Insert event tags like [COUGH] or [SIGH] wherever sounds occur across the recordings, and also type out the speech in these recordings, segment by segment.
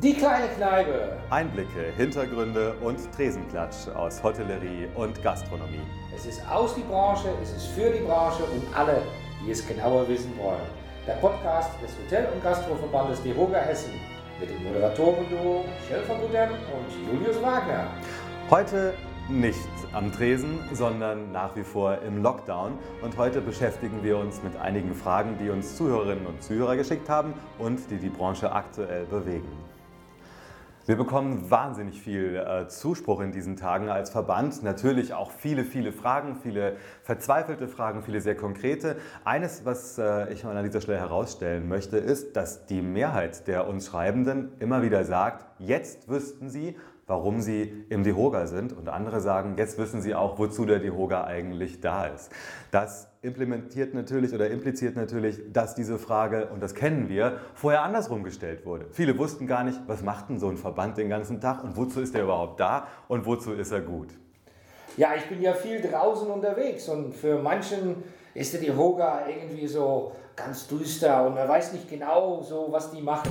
Die kleine Kneipe. Einblicke, Hintergründe und Tresenklatsch aus Hotellerie und Gastronomie. Es ist aus die Branche, es ist für die Branche und alle, die es genauer wissen wollen. Der Podcast des Hotel- und Gastroverbandes DEHOGA Hessen mit dem Moderatoren-Duo Michel von Budem und Julius Wagner. Heute nicht am Tresen, sondern nach wie vor im Lockdown. Und heute beschäftigen wir uns mit einigen Fragen, die uns Zuhörerinnen und Zuhörer geschickt haben und die die Branche aktuell bewegen. Wir bekommen wahnsinnig viel äh, Zuspruch in diesen Tagen als Verband. Natürlich auch viele, viele Fragen, viele verzweifelte Fragen, viele sehr konkrete. Eines, was äh, ich an dieser Stelle herausstellen möchte, ist, dass die Mehrheit der uns Schreibenden immer wieder sagt, jetzt wüssten sie, warum sie im DEHOGA sind. Und andere sagen, jetzt wissen sie auch, wozu der DEHOGA eigentlich da ist. Das implementiert natürlich oder impliziert natürlich, dass diese Frage, und das kennen wir, vorher andersrum gestellt wurde. Viele wussten gar nicht, was macht denn so ein Verband den ganzen Tag und wozu ist er überhaupt da und wozu ist er gut. Ja, ich bin ja viel draußen unterwegs und für manchen ist der DEHOGA irgendwie so ganz düster und man weiß nicht genau so, was die machen.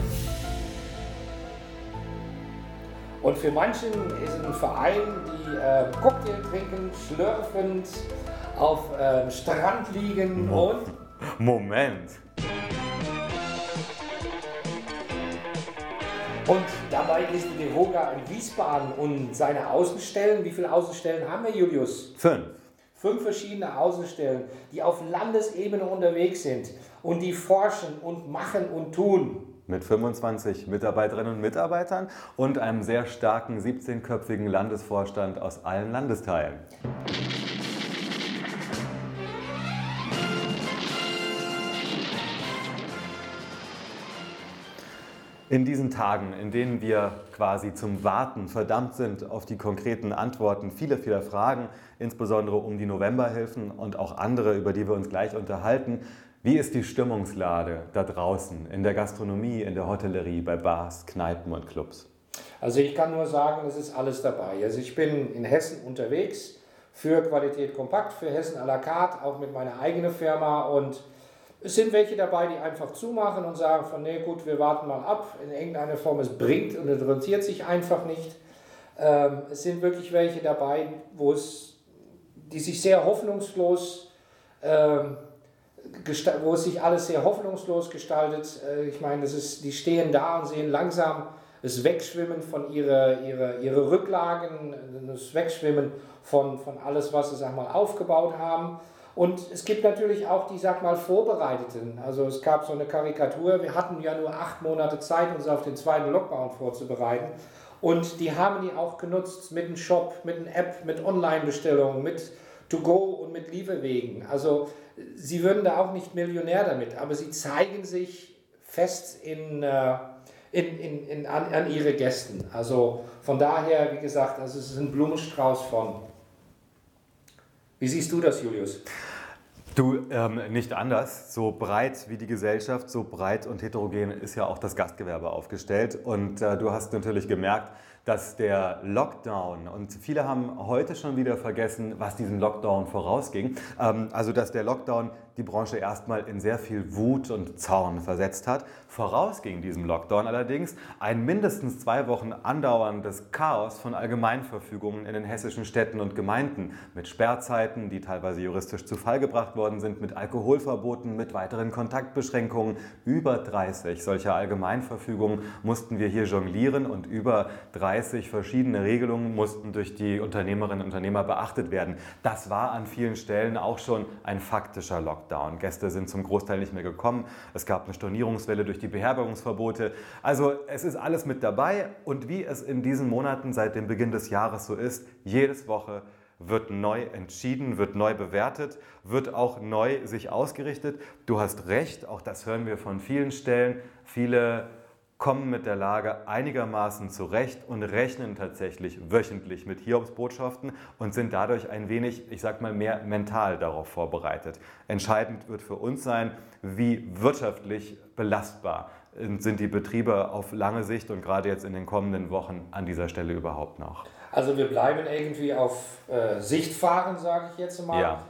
Und für manchen ist es ein Verein, die äh, Cocktail trinken, schlürfend auf äh, Strand liegen Mo und. Moment. Und dabei ist die Deroga in Wiesbaden und seine Außenstellen. Wie viele Außenstellen haben wir, Julius? Fünf. Fünf verschiedene Außenstellen, die auf Landesebene unterwegs sind und die forschen und machen und tun. Mit 25 Mitarbeiterinnen und Mitarbeitern und einem sehr starken 17-köpfigen Landesvorstand aus allen Landesteilen. In diesen Tagen, in denen wir quasi zum Warten verdammt sind auf die konkreten Antworten vieler, vieler Fragen, insbesondere um die Novemberhilfen und auch andere, über die wir uns gleich unterhalten, wie ist die Stimmungslage da draußen in der Gastronomie, in der Hotellerie, bei Bars, Kneipen und Clubs? Also ich kann nur sagen, es ist alles dabei. Also ich bin in Hessen unterwegs für Qualität Kompakt, für Hessen à la carte, auch mit meiner eigenen Firma und es sind welche dabei, die einfach zumachen und sagen von, nee gut, wir warten mal ab, in irgendeiner Form, es bringt und es rentiert sich einfach nicht. Ähm, es sind wirklich welche dabei, wo es, die sich sehr hoffnungslos, ähm, wo es sich alles sehr hoffnungslos gestaltet. Äh, ich meine, das ist, die stehen da und sehen langsam das Wegschwimmen von ihre, ihre, ihre Rücklagen, das Wegschwimmen von, von alles, was sie sag mal, aufgebaut haben. Und es gibt natürlich auch die, sag mal, Vorbereiteten. Also es gab so eine Karikatur, wir hatten ja nur acht Monate Zeit, uns auf den zweiten Lockdown vorzubereiten. Und die haben die auch genutzt mit einem Shop, mit einer App, mit Online-Bestellungen, mit To-Go und mit Lieferwegen. Also sie würden da auch nicht Millionär damit, aber sie zeigen sich fest in, äh, in, in, in, an, an ihre Gästen. Also von daher, wie gesagt, also es ist ein Blumenstrauß von. Wie siehst du das, Julius? Du, ähm, nicht anders. So breit wie die Gesellschaft, so breit und heterogen ist ja auch das Gastgewerbe aufgestellt. Und äh, du hast natürlich gemerkt, dass der Lockdown, und viele haben heute schon wieder vergessen, was diesem Lockdown vorausging, ähm, also dass der Lockdown die Branche erstmal in sehr viel Wut und Zorn versetzt hat. Vorausging diesem Lockdown allerdings ein mindestens zwei Wochen andauerndes Chaos von Allgemeinverfügungen in den hessischen Städten und Gemeinden mit Sperrzeiten, die teilweise juristisch zu Fall gebracht worden sind, mit Alkoholverboten, mit weiteren Kontaktbeschränkungen. Über 30 solcher Allgemeinverfügungen mussten wir hier jonglieren und über 30 verschiedene Regelungen mussten durch die Unternehmerinnen und Unternehmer beachtet werden. Das war an vielen Stellen auch schon ein faktischer Lockdown. Lockdown. Gäste sind zum Großteil nicht mehr gekommen. Es gab eine Stornierungswelle durch die Beherbergungsverbote. Also es ist alles mit dabei. Und wie es in diesen Monaten seit dem Beginn des Jahres so ist, jedes Woche wird neu entschieden, wird neu bewertet, wird auch neu sich ausgerichtet. Du hast recht, auch das hören wir von vielen Stellen. Viele kommen mit der Lage einigermaßen zurecht und rechnen tatsächlich wöchentlich mit Hiobsbotschaften und sind dadurch ein wenig, ich sag mal, mehr mental darauf vorbereitet. Entscheidend wird für uns sein, wie wirtschaftlich belastbar sind die Betriebe auf lange Sicht und gerade jetzt in den kommenden Wochen an dieser Stelle überhaupt noch. Also wir bleiben irgendwie auf äh, Sicht fahren, sage ich jetzt mal. Ja.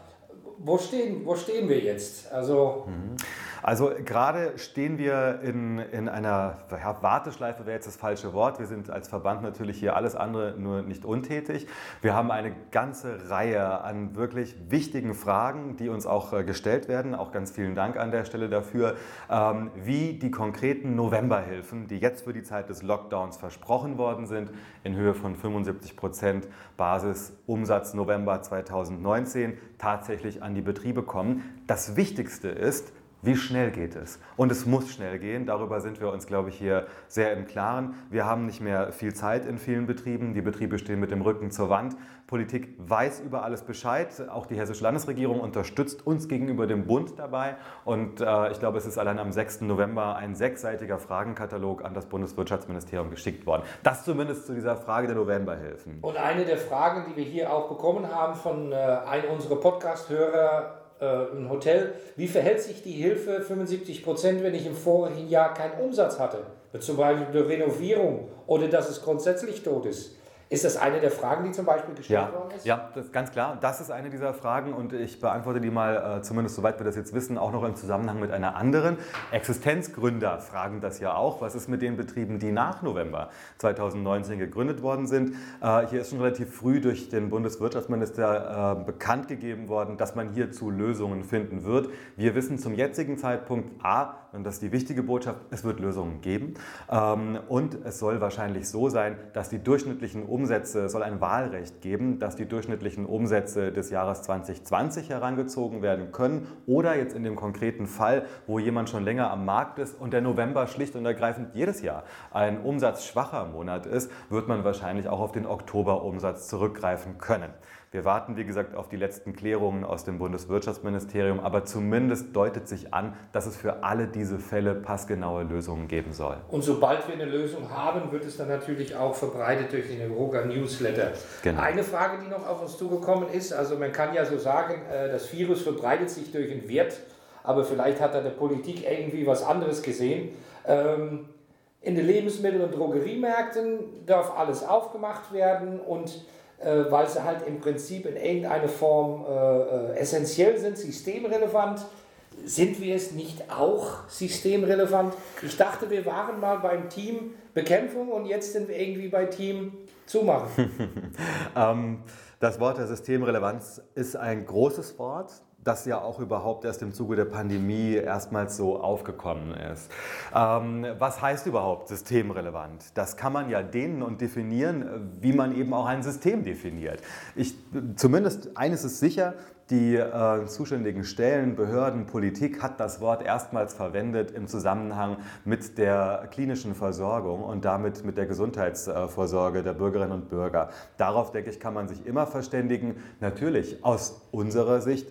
Wo, stehen, wo stehen wir jetzt? Also mhm. Also gerade stehen wir in, in einer ja, Warteschleife, wäre jetzt das falsche Wort. Wir sind als Verband natürlich hier alles andere nur nicht untätig. Wir haben eine ganze Reihe an wirklich wichtigen Fragen, die uns auch äh, gestellt werden. Auch ganz vielen Dank an der Stelle dafür, ähm, wie die konkreten Novemberhilfen, die jetzt für die Zeit des Lockdowns versprochen worden sind, in Höhe von 75 Prozent Basisumsatz November 2019 tatsächlich an die Betriebe kommen. Das Wichtigste ist, wie schnell geht es? Und es muss schnell gehen. Darüber sind wir uns, glaube ich, hier sehr im Klaren. Wir haben nicht mehr viel Zeit in vielen Betrieben. Die Betriebe stehen mit dem Rücken zur Wand. Politik weiß über alles Bescheid. Auch die hessische Landesregierung unterstützt uns gegenüber dem Bund dabei. Und äh, ich glaube, es ist allein am 6. November ein sechsseitiger Fragenkatalog an das Bundeswirtschaftsministerium geschickt worden. Das zumindest zu dieser Frage der Novemberhilfen. Und eine der Fragen, die wir hier auch bekommen haben von äh, einem unserer Podcast-Hörer, äh, ein Hotel, wie verhält sich die Hilfe 75 Prozent, wenn ich im vorigen Jahr keinen Umsatz hatte? Zum Beispiel durch Renovierung oder dass es grundsätzlich tot ist. Ist das eine der Fragen, die zum Beispiel gestellt ja, worden ist? Ja, das ist ganz klar. Das ist eine dieser Fragen und ich beantworte die mal, äh, zumindest soweit wir das jetzt wissen, auch noch im Zusammenhang mit einer anderen. Existenzgründer fragen das ja auch. Was ist mit den Betrieben, die nach November 2019 gegründet worden sind? Äh, hier ist schon relativ früh durch den Bundeswirtschaftsminister äh, bekannt gegeben worden, dass man hierzu Lösungen finden wird. Wir wissen zum jetzigen Zeitpunkt A, und das ist die wichtige Botschaft, es wird Lösungen geben. Ähm, und es soll wahrscheinlich so sein, dass die durchschnittlichen Umsätze, es soll ein Wahlrecht geben, dass die durchschnittlichen Umsätze des Jahres 2020 herangezogen werden können. Oder jetzt in dem konkreten Fall, wo jemand schon länger am Markt ist und der November schlicht und ergreifend jedes Jahr ein umsatzschwacher Monat ist, wird man wahrscheinlich auch auf den Oktoberumsatz zurückgreifen können. Wir warten, wie gesagt, auf die letzten Klärungen aus dem Bundeswirtschaftsministerium, aber zumindest deutet sich an, dass es für alle diese Fälle passgenaue Lösungen geben soll. Und sobald wir eine Lösung haben, wird es dann natürlich auch verbreitet durch den Roger Newsletter. Genau. Eine Frage, die noch auf uns zugekommen ist, also man kann ja so sagen, äh, das Virus verbreitet sich durch den Wirt, aber vielleicht hat da der Politik irgendwie was anderes gesehen. Ähm, in den Lebensmittel- und Drogeriemärkten darf alles aufgemacht werden und äh, weil sie halt im Prinzip in irgendeiner Form äh, äh, essentiell sind, systemrelevant. Sind wir es nicht auch systemrelevant? Ich dachte, wir waren mal beim Team Bekämpfung und jetzt sind wir irgendwie bei Team Zumachen. [LAUGHS] ähm, das Wort der Systemrelevanz ist ein großes Wort das ja auch überhaupt erst im Zuge der Pandemie erstmals so aufgekommen ist. Ähm, was heißt überhaupt systemrelevant? Das kann man ja dehnen und definieren, wie man eben auch ein System definiert. Ich, zumindest eines ist sicher, die äh, zuständigen Stellen, Behörden, Politik hat das Wort erstmals verwendet im Zusammenhang mit der klinischen Versorgung und damit mit der Gesundheitsvorsorge der Bürgerinnen und Bürger. Darauf, denke ich, kann man sich immer verständigen. Natürlich aus unserer Sicht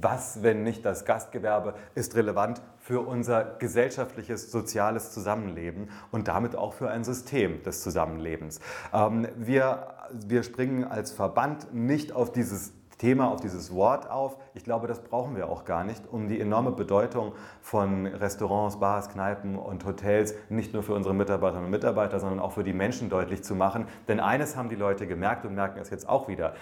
was, wenn nicht das Gastgewerbe, ist relevant für unser gesellschaftliches, soziales Zusammenleben und damit auch für ein System des Zusammenlebens. Ähm, wir, wir springen als Verband nicht auf dieses Thema, auf dieses Wort auf. Ich glaube, das brauchen wir auch gar nicht, um die enorme Bedeutung von Restaurants, Bars, Kneipen und Hotels nicht nur für unsere Mitarbeiterinnen und Mitarbeiter, sondern auch für die Menschen deutlich zu machen. Denn eines haben die Leute gemerkt und merken es jetzt auch wieder.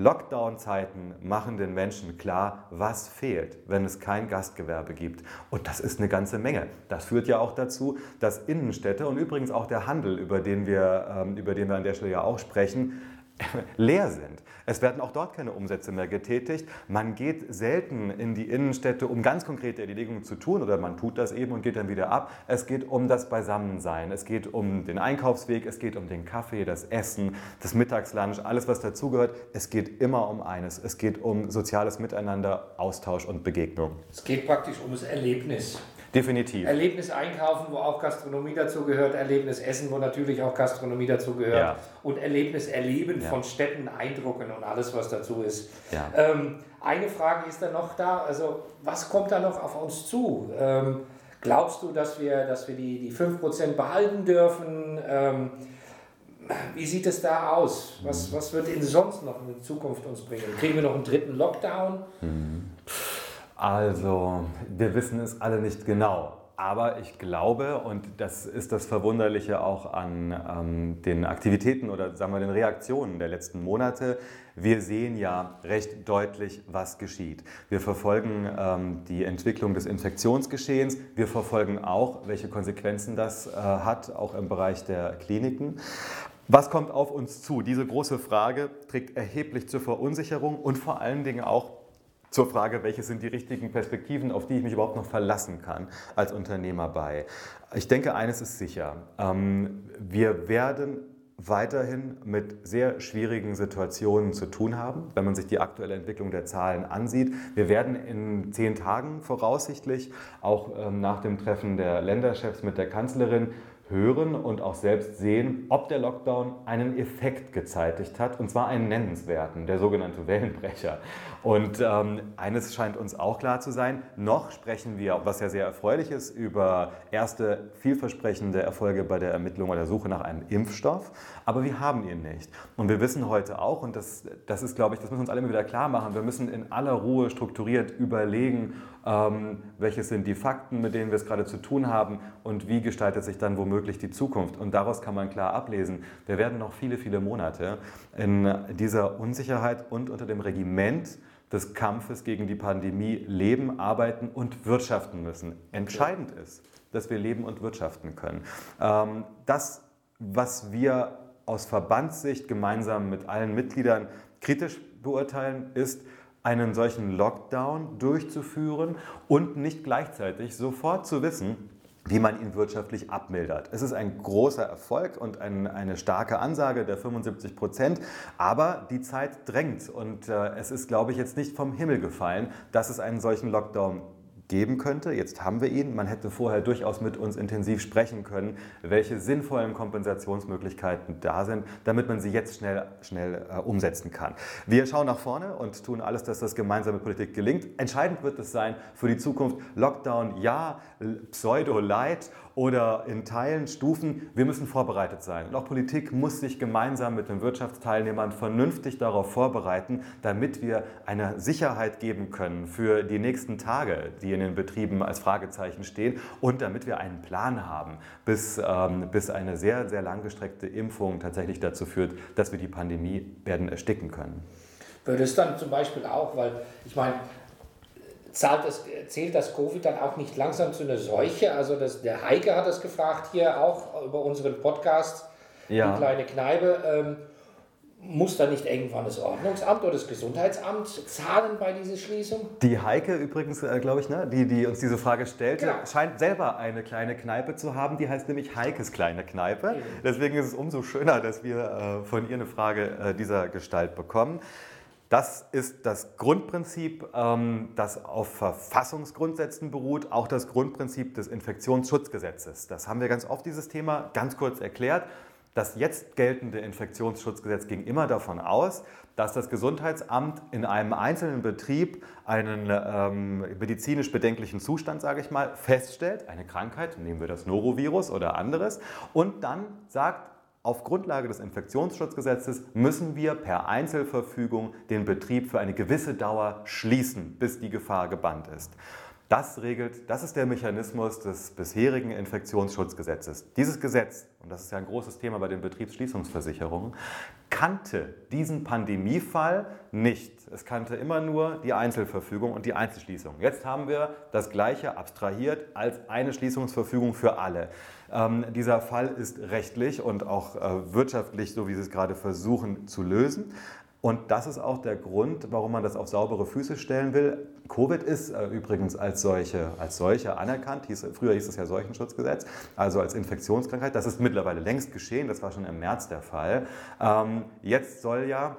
Lockdown-Zeiten machen den Menschen klar, was fehlt, wenn es kein Gastgewerbe gibt. Und das ist eine ganze Menge. Das führt ja auch dazu, dass Innenstädte und übrigens auch der Handel, über den wir, ähm, über den wir an der Stelle ja auch sprechen, [LAUGHS] leer sind. Es werden auch dort keine Umsätze mehr getätigt. Man geht selten in die Innenstädte, um ganz konkrete Erledigungen zu tun oder man tut das eben und geht dann wieder ab. Es geht um das Beisammensein, es geht um den Einkaufsweg, es geht um den Kaffee, das Essen, das Mittagslunch, alles was dazugehört. Es geht immer um eines. Es geht um soziales Miteinander, Austausch und Begegnung. Es geht praktisch um das Erlebnis. Definitiv. Erlebnis einkaufen, wo auch Gastronomie dazugehört, Erlebnis essen, wo natürlich auch Gastronomie dazugehört ja. und Erlebnis erleben ja. von Städten, Eindrucken und alles, was dazu ist. Ja. Ähm, eine Frage ist dann noch da, also was kommt da noch auf uns zu? Ähm, glaubst du, dass wir, dass wir die, die 5% behalten dürfen? Ähm, wie sieht es da aus? Was, was wird denn sonst noch in Zukunft uns bringen? Kriegen wir noch einen dritten Lockdown? Mhm. Also, wir wissen es alle nicht genau. Aber ich glaube, und das ist das Verwunderliche auch an ähm, den Aktivitäten oder sagen wir den Reaktionen der letzten Monate, wir sehen ja recht deutlich, was geschieht. Wir verfolgen ähm, die Entwicklung des Infektionsgeschehens. Wir verfolgen auch, welche Konsequenzen das äh, hat, auch im Bereich der Kliniken. Was kommt auf uns zu? Diese große Frage trägt erheblich zur Verunsicherung und vor allen Dingen auch zur Frage, welche sind die richtigen Perspektiven, auf die ich mich überhaupt noch verlassen kann als Unternehmer bei. Ich denke, eines ist sicher. Ähm, wir werden weiterhin mit sehr schwierigen Situationen zu tun haben, wenn man sich die aktuelle Entwicklung der Zahlen ansieht. Wir werden in zehn Tagen voraussichtlich, auch ähm, nach dem Treffen der Länderchefs mit der Kanzlerin, hören und auch selbst sehen, ob der Lockdown einen Effekt gezeitigt hat, und zwar einen nennenswerten, der sogenannte Wellenbrecher. Und ähm, eines scheint uns auch klar zu sein, noch sprechen wir, was ja sehr erfreulich ist, über erste vielversprechende Erfolge bei der Ermittlung oder Suche nach einem Impfstoff, aber wir haben ihn nicht. Und wir wissen heute auch, und das, das ist, glaube ich, das müssen wir uns alle immer wieder klar machen, wir müssen in aller Ruhe strukturiert überlegen, ähm, welche sind die Fakten, mit denen wir es gerade zu tun haben und wie gestaltet sich dann womöglich die Zukunft. Und daraus kann man klar ablesen, wir werden noch viele, viele Monate in dieser Unsicherheit und unter dem Regiment des Kampfes gegen die Pandemie leben, arbeiten und wirtschaften müssen. Entscheidend ist, dass wir leben und wirtschaften können. Ähm, das, was wir aus Verbandssicht gemeinsam mit allen Mitgliedern kritisch beurteilen, ist, einen solchen Lockdown durchzuführen und nicht gleichzeitig sofort zu wissen, wie man ihn wirtschaftlich abmildert. Es ist ein großer Erfolg und ein, eine starke Ansage der 75 Prozent, aber die Zeit drängt und äh, es ist, glaube ich, jetzt nicht vom Himmel gefallen, dass es einen solchen Lockdown geben könnte. Jetzt haben wir ihn. Man hätte vorher durchaus mit uns intensiv sprechen können, welche sinnvollen Kompensationsmöglichkeiten da sind, damit man sie jetzt schnell, schnell äh, umsetzen kann. Wir schauen nach vorne und tun alles, dass das gemeinsame Politik gelingt. Entscheidend wird es sein für die Zukunft. Lockdown ja, Pseudo-Light oder in Teilen, Stufen. Wir müssen vorbereitet sein. Und auch Politik muss sich gemeinsam mit den Wirtschaftsteilnehmern vernünftig darauf vorbereiten, damit wir eine Sicherheit geben können für die nächsten Tage, die in den Betrieben als Fragezeichen stehen und damit wir einen Plan haben, bis, ähm, bis eine sehr, sehr langgestreckte Impfung tatsächlich dazu führt, dass wir die Pandemie werden ersticken können. Würde es dann zum Beispiel auch, weil ich meine, zahlt das, zählt das Covid dann auch nicht langsam zu einer Seuche? Also das, der Heike hat das gefragt hier auch über unseren Podcast, ja. die kleine Kneipe. Ähm, muss da nicht irgendwann das Ordnungsamt oder das Gesundheitsamt zahlen bei dieser Schließung? Die Heike übrigens, äh, glaube ich, ne, die, die uns diese Frage stellte, genau. scheint selber eine kleine Kneipe zu haben. Die heißt nämlich Heikes kleine Kneipe. Deswegen ist es umso schöner, dass wir äh, von ihr eine Frage äh, dieser Gestalt bekommen. Das ist das Grundprinzip, ähm, das auf Verfassungsgrundsätzen beruht, auch das Grundprinzip des Infektionsschutzgesetzes. Das haben wir ganz oft, dieses Thema, ganz kurz erklärt. Das jetzt geltende Infektionsschutzgesetz ging immer davon aus, dass das Gesundheitsamt in einem einzelnen Betrieb einen ähm, medizinisch bedenklichen Zustand, sage ich mal, feststellt, eine Krankheit, nehmen wir das Norovirus oder anderes, und dann sagt, auf Grundlage des Infektionsschutzgesetzes müssen wir per Einzelverfügung den Betrieb für eine gewisse Dauer schließen, bis die Gefahr gebannt ist. Das regelt, das ist der Mechanismus des bisherigen Infektionsschutzgesetzes. Dieses Gesetz, und das ist ja ein großes Thema bei den Betriebsschließungsversicherungen, kannte diesen Pandemiefall nicht. Es kannte immer nur die Einzelverfügung und die Einzelschließung. Jetzt haben wir das Gleiche abstrahiert als eine Schließungsverfügung für alle. Ähm, dieser Fall ist rechtlich und auch äh, wirtschaftlich, so wie Sie es gerade versuchen, zu lösen. Und das ist auch der Grund, warum man das auf saubere Füße stellen will. Covid ist äh, übrigens als solche, als solche anerkannt. Hieß, früher hieß es ja Seuchenschutzgesetz, also als Infektionskrankheit. Das ist mittlerweile längst geschehen. Das war schon im März der Fall. Ähm, jetzt soll ja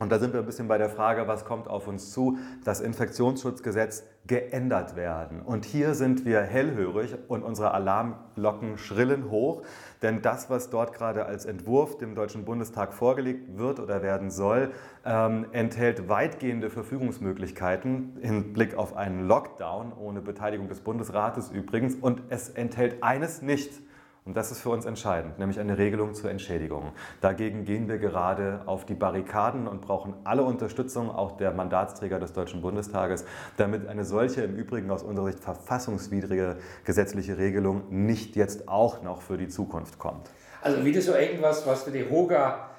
und da sind wir ein bisschen bei der Frage, was kommt auf uns zu, das Infektionsschutzgesetz geändert werden. Und hier sind wir hellhörig und unsere Alarmglocken schrillen hoch, denn das, was dort gerade als Entwurf dem Deutschen Bundestag vorgelegt wird oder werden soll, ähm, enthält weitgehende Verfügungsmöglichkeiten im Blick auf einen Lockdown, ohne Beteiligung des Bundesrates übrigens, und es enthält eines nicht, Und das ist für uns entscheidend, nämlich eine Regelung zur Entschädigung. Dagegen gehen wir gerade auf die Barrikaden und brauchen alle Unterstützung, auch der Mandatsträger des Deutschen Bundestages, damit eine solche im Übrigen aus unserer Sicht verfassungswidrige gesetzliche Regelung nicht jetzt auch noch für die Zukunft kommt. Also wieder so irgendwas, was für die Hoga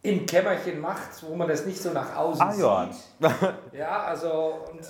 im Kämmerchen macht, wo man das nicht so nach außen ah, ja. sieht. Ja, also und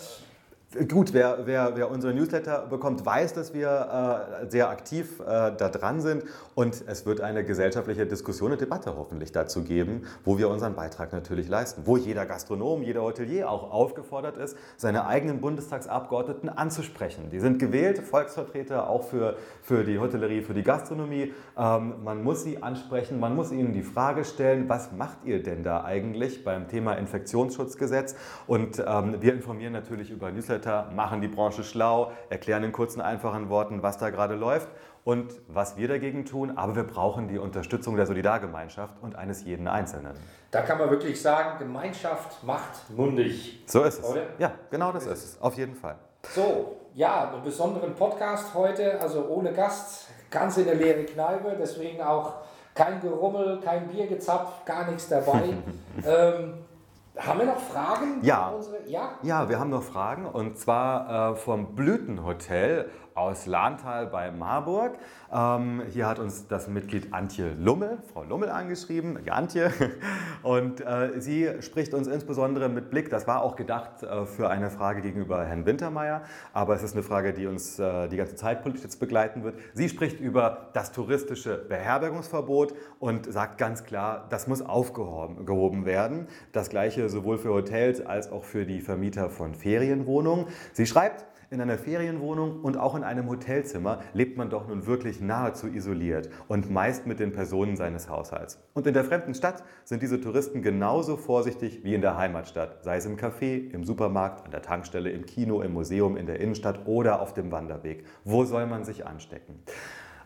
Gut, wer, wer, wer unsere Newsletter bekommt, weiß, dass wir äh, sehr aktiv äh, da dran sind und es wird eine gesellschaftliche Diskussion und Debatte hoffentlich dazu geben, wo wir unseren Beitrag natürlich leisten, wo jeder Gastronom, jeder Hotelier auch aufgefordert ist, seine eigenen Bundestagsabgeordneten anzusprechen. Die sind gewählt, Volksvertreter auch für, für die Hotellerie, für die Gastronomie. Ähm, man muss sie ansprechen, man muss ihnen die Frage stellen, was macht ihr denn da eigentlich beim Thema Infektionsschutzgesetz? Und ähm, wir informieren natürlich über Newsletter Newsletter, machen die Branche schlau, erklären in kurzen, einfachen Worten, was da gerade läuft und was wir dagegen tun. Aber wir brauchen die Unterstützung der Solidargemeinschaft und eines jeden Einzelnen. Da kann man wirklich sagen, Gemeinschaft macht mundig. So ist es. Oder? Ja, genau das ist es. Auf jeden Fall. So, ja, einen besonderen Podcast heute, also ohne Gast, ganz in der leeren Kneipe, deswegen auch kein Gerummel, kein Biergezapf, gar nichts dabei. [LAUGHS] ähm, haben wir noch Fragen? Ja. ja. ja, wir haben noch Fragen und zwar äh, vom Blütenhotel aus Lahntal bei Marburg. Ähm, hier hat uns das Mitglied Antje Lummel, Frau Lummel angeschrieben, die Antje. [LAUGHS] Und äh, sie spricht uns insbesondere mit Blick, das war auch gedacht äh, für eine Frage gegenüber Herrn Wintermeyer, aber es ist eine Frage, die uns äh, die ganze Zeit politisch jetzt begleiten wird. Sie spricht über das touristische Beherbergungsverbot und sagt ganz klar, das muss aufgehoben werden. Das gleiche sowohl für Hotels als auch für die Vermieter von Ferienwohnungen. Sie schreibt, in einer Ferienwohnung und auch in einem Hotelzimmer lebt man doch nun wirklich nahezu isoliert und meist mit den Personen seines Haushalts. Und in der fremden Stadt sind diese Touristen genauso vorsichtig wie in der Heimatstadt, sei es im Café, im Supermarkt, an der Tankstelle, im Kino, im Museum, in der Innenstadt oder auf dem Wanderweg. Wo soll man sich anstecken?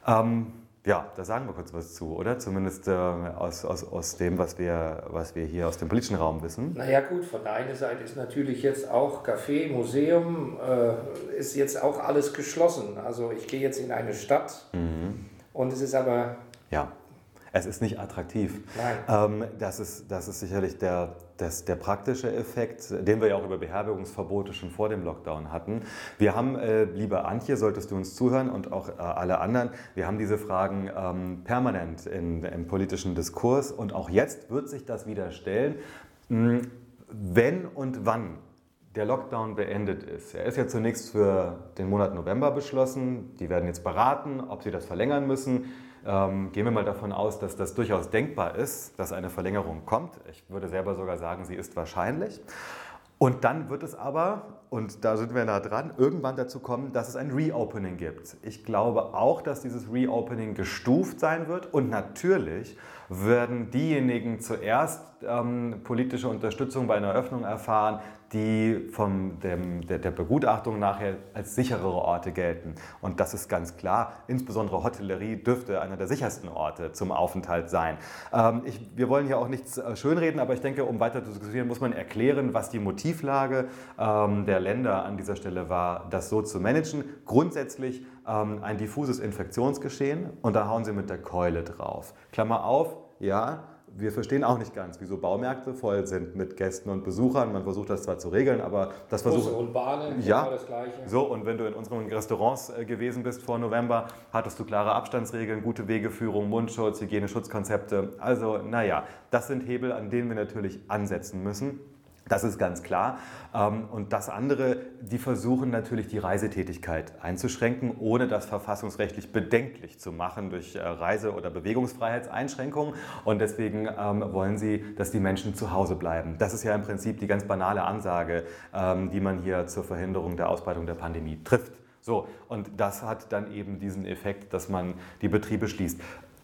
Ähm, ja, da sagen wir kurz was zu, oder? Zumindest äh, aus, aus, aus dem, was wir, was wir hier aus dem politischen Raum wissen. Naja gut, von der einen Seite ist natürlich jetzt auch Café, Museum, äh, ist jetzt auch alles geschlossen. Also ich gehe jetzt in eine Stadt mhm. und es ist aber... Ja, es ist nicht attraktiv. Nein. Ähm, das, ist, das ist sicherlich der, das, der praktische Effekt, den wir ja auch über Beherbergungsverbote schon vor dem Lockdown hatten. Wir haben, äh, liebe Antje, solltest du uns zuhören und auch äh, alle anderen, wir haben diese Fragen ähm, permanent in, im politischen Diskurs und auch jetzt wird sich das wieder stellen. Hm, wenn und wann der Lockdown beendet ist. Er ist ja zunächst für den Monat November beschlossen. Die werden jetzt beraten, ob sie das verlängern müssen. Ähm, gehen wir mal davon aus, dass das durchaus denkbar ist, dass eine Verlängerung kommt. Ich würde selber sogar sagen, sie ist wahrscheinlich. Und dann wird es aber, und da sind wir nah dran, irgendwann dazu kommen, dass es ein Reopening gibt. Ich glaube auch, dass dieses Reopening gestuft sein wird und natürlich werden diejenigen zuerst ähm, politische Unterstützung bei einer Öffnung erfahren, die von dem, der, der, Begutachtung nachher als sicherere Orte gelten. Und das ist ganz klar. Insbesondere Hotellerie dürfte einer der sichersten Orte zum Aufenthalt sein. Ähm, ich, wir wollen hier auch nichts äh, schönreden, aber ich denke, um weiter zu diskutieren, muss man erklären, was die Motivlage ähm, der Länder an dieser Stelle war, das so zu managen. Grundsätzlich ähm, ein diffuses Infektionsgeschehen und da hauen sie mit der Keule drauf. Klammer auf, ja, wir verstehen auch nicht ganz, wieso Baumärkte voll sind mit Gästen und Besuchern. Man versucht das zwar zu regeln, aber das versucht. und Bahnen, ja, das Gleiche. So, und wenn du in unseren Restaurants äh, gewesen bist vor November, hattest du klare Abstandsregeln, gute Wegeführung, Mundschutz, Hygieneschutzkonzepte. Also, naja, das sind Hebel, an denen wir natürlich ansetzen müssen. Das ist ganz klar. Ähm, und das andere, die versuchen natürlich die Reisetätigkeit einzuschränken, ohne das verfassungsrechtlich bedenklich zu machen durch äh, Reise- oder Bewegungsfreiheitseinschränkungen. Und deswegen ähm, wollen sie, dass die Menschen zu Hause bleiben. Das ist ja im Prinzip die ganz banale Ansage, ähm, die man hier zur Verhinderung der Ausbreitung der Pandemie trifft. So, und das hat dann eben diesen Effekt, dass man die Betriebe schließt.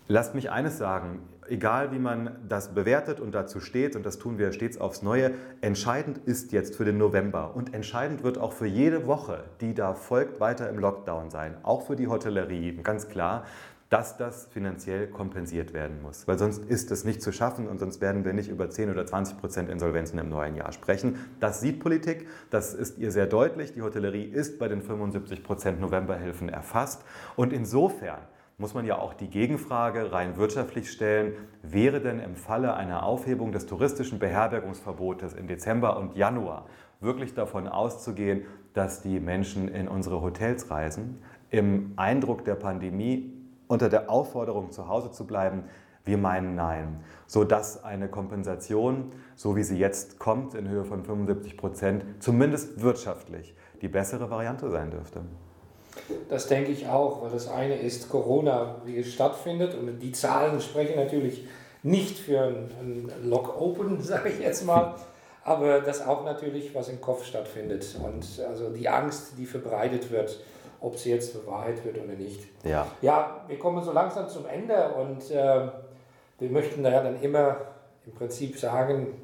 Lasst mich eines sagen, egal wie man das bewertet und dazu steht, und das tun wir stets aufs Neue, entscheidend ist jetzt für den November und entscheidend wird auch für jede Woche, die da folgt, weiter im Lockdown sein, auch für die Hotellerie, ganz klar, dass das finanziell kompensiert werden muss. Weil sonst ist es nicht zu schaffen und sonst werden wir nicht über 10 oder 20 Prozent Insolvenzen im neuen Jahr sprechen. Das sieht Politik, das ist ihr sehr deutlich. Die Hotellerie ist bei den 75 Prozent Novemberhilfen erfasst und insofern muss man ja auch die Gegenfrage rein wirtschaftlich stellen, wäre denn im Falle einer Aufhebung des touristischen Beherbergungsverbotes im Dezember und Januar wirklich davon auszugehen, dass die Menschen in unsere Hotels reisen, im Eindruck der Pandemie unter der Aufforderung zu Hause zu bleiben, wir meinen nein, sodass eine Kompensation, so wie sie jetzt kommt, in Höhe von 75 Prozent, zumindest wirtschaftlich die bessere Variante sein dürfte. Das denke ich auch, weil das eine ist Corona, wie es stattfindet. Und die Zahlen sprechen natürlich nicht für ein, ein Lock-Open, [LAUGHS] sage ich jetzt mal, aber das auch natürlich, was im Kopf stattfindet. Und also die Angst, die verbreitet wird, ob sie jetzt bewahrheit wird oder nicht. Ja, ja wir kommen so langsam zum Ende. Und äh, wir möchten da ja dann immer im Prinzip sagen,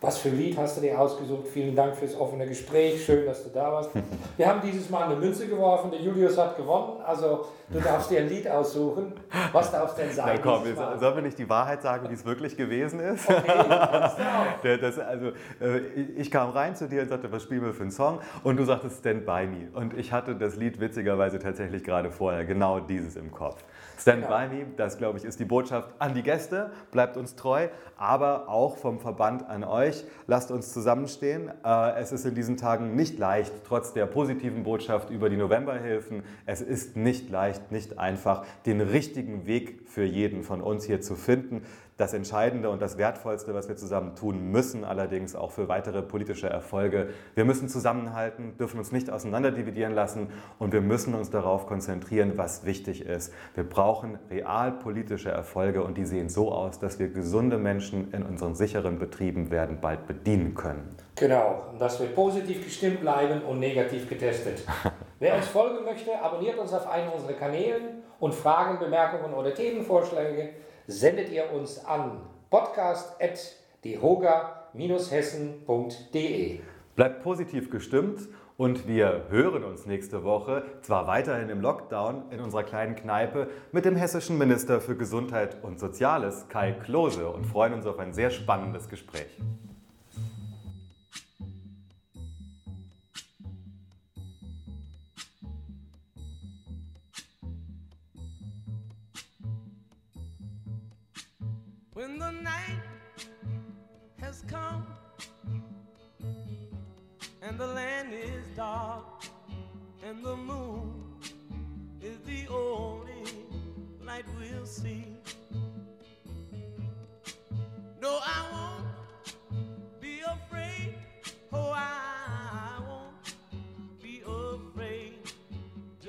was für ein Lied hast du dir ausgesucht? Vielen Dank fürs offene Gespräch. Schön, dass du da warst. [LAUGHS] Wir haben dieses Mal eine Münze geworfen. Der Julius hat gewonnen. Also du darfst dir ein Lied aussuchen. Was darf es denn sein? Na komm, sollen wir nicht die Wahrheit sagen, wie es wirklich gewesen ist? Okay, [LAUGHS] das, also, äh, ich kam rein zu dir und sagte, was spielen wir für einen Song? Und du sagtest Stand By Me. Und ich hatte das Lied witzigerweise tatsächlich gerade vorher, genau dieses im Kopf. Stand ja. by me, das glaube ich ist die Botschaft an die Gäste, bleibt uns treu, aber auch vom Verband an euch, lasst uns zusammenstehen. Äh, es ist in diesen Tagen nicht leicht, trotz der positiven Botschaft über die Novemberhilfen, es ist nicht leicht, nicht einfach, den richtigen Weg für jeden von uns hier zu finden. Das Entscheidende und das Wertvollste, was wir zusammen tun müssen, allerdings auch für weitere politische Erfolge. Wir müssen zusammenhalten, dürfen uns nicht auseinanderdividieren lassen und wir müssen uns darauf konzentrieren, was wichtig ist. Wir brauchen realpolitische Erfolge und die sehen so aus, dass wir gesunde Menschen in unseren sicheren Betrieben werden bald bedienen können. Genau, dass wir positiv gestimmt bleiben und negativ getestet. [LAUGHS] Wer uns folgen möchte, abonniert uns auf einen unserer Kanälen und Fragen, Bemerkungen oder Themenvorschläge sendet ihr uns an podcast.dehoga-hessen.de. Bleibt positiv gestimmt und wir hören uns nächste Woche, zwar weiterhin im Lockdown, in unserer kleinen Kneipe mit dem hessischen Minister für Gesundheit und Soziales, Kai Klose, und freuen uns auf ein sehr spannendes Gespräch.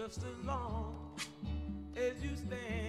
Just as long as you stand,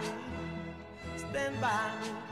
me, stand by me.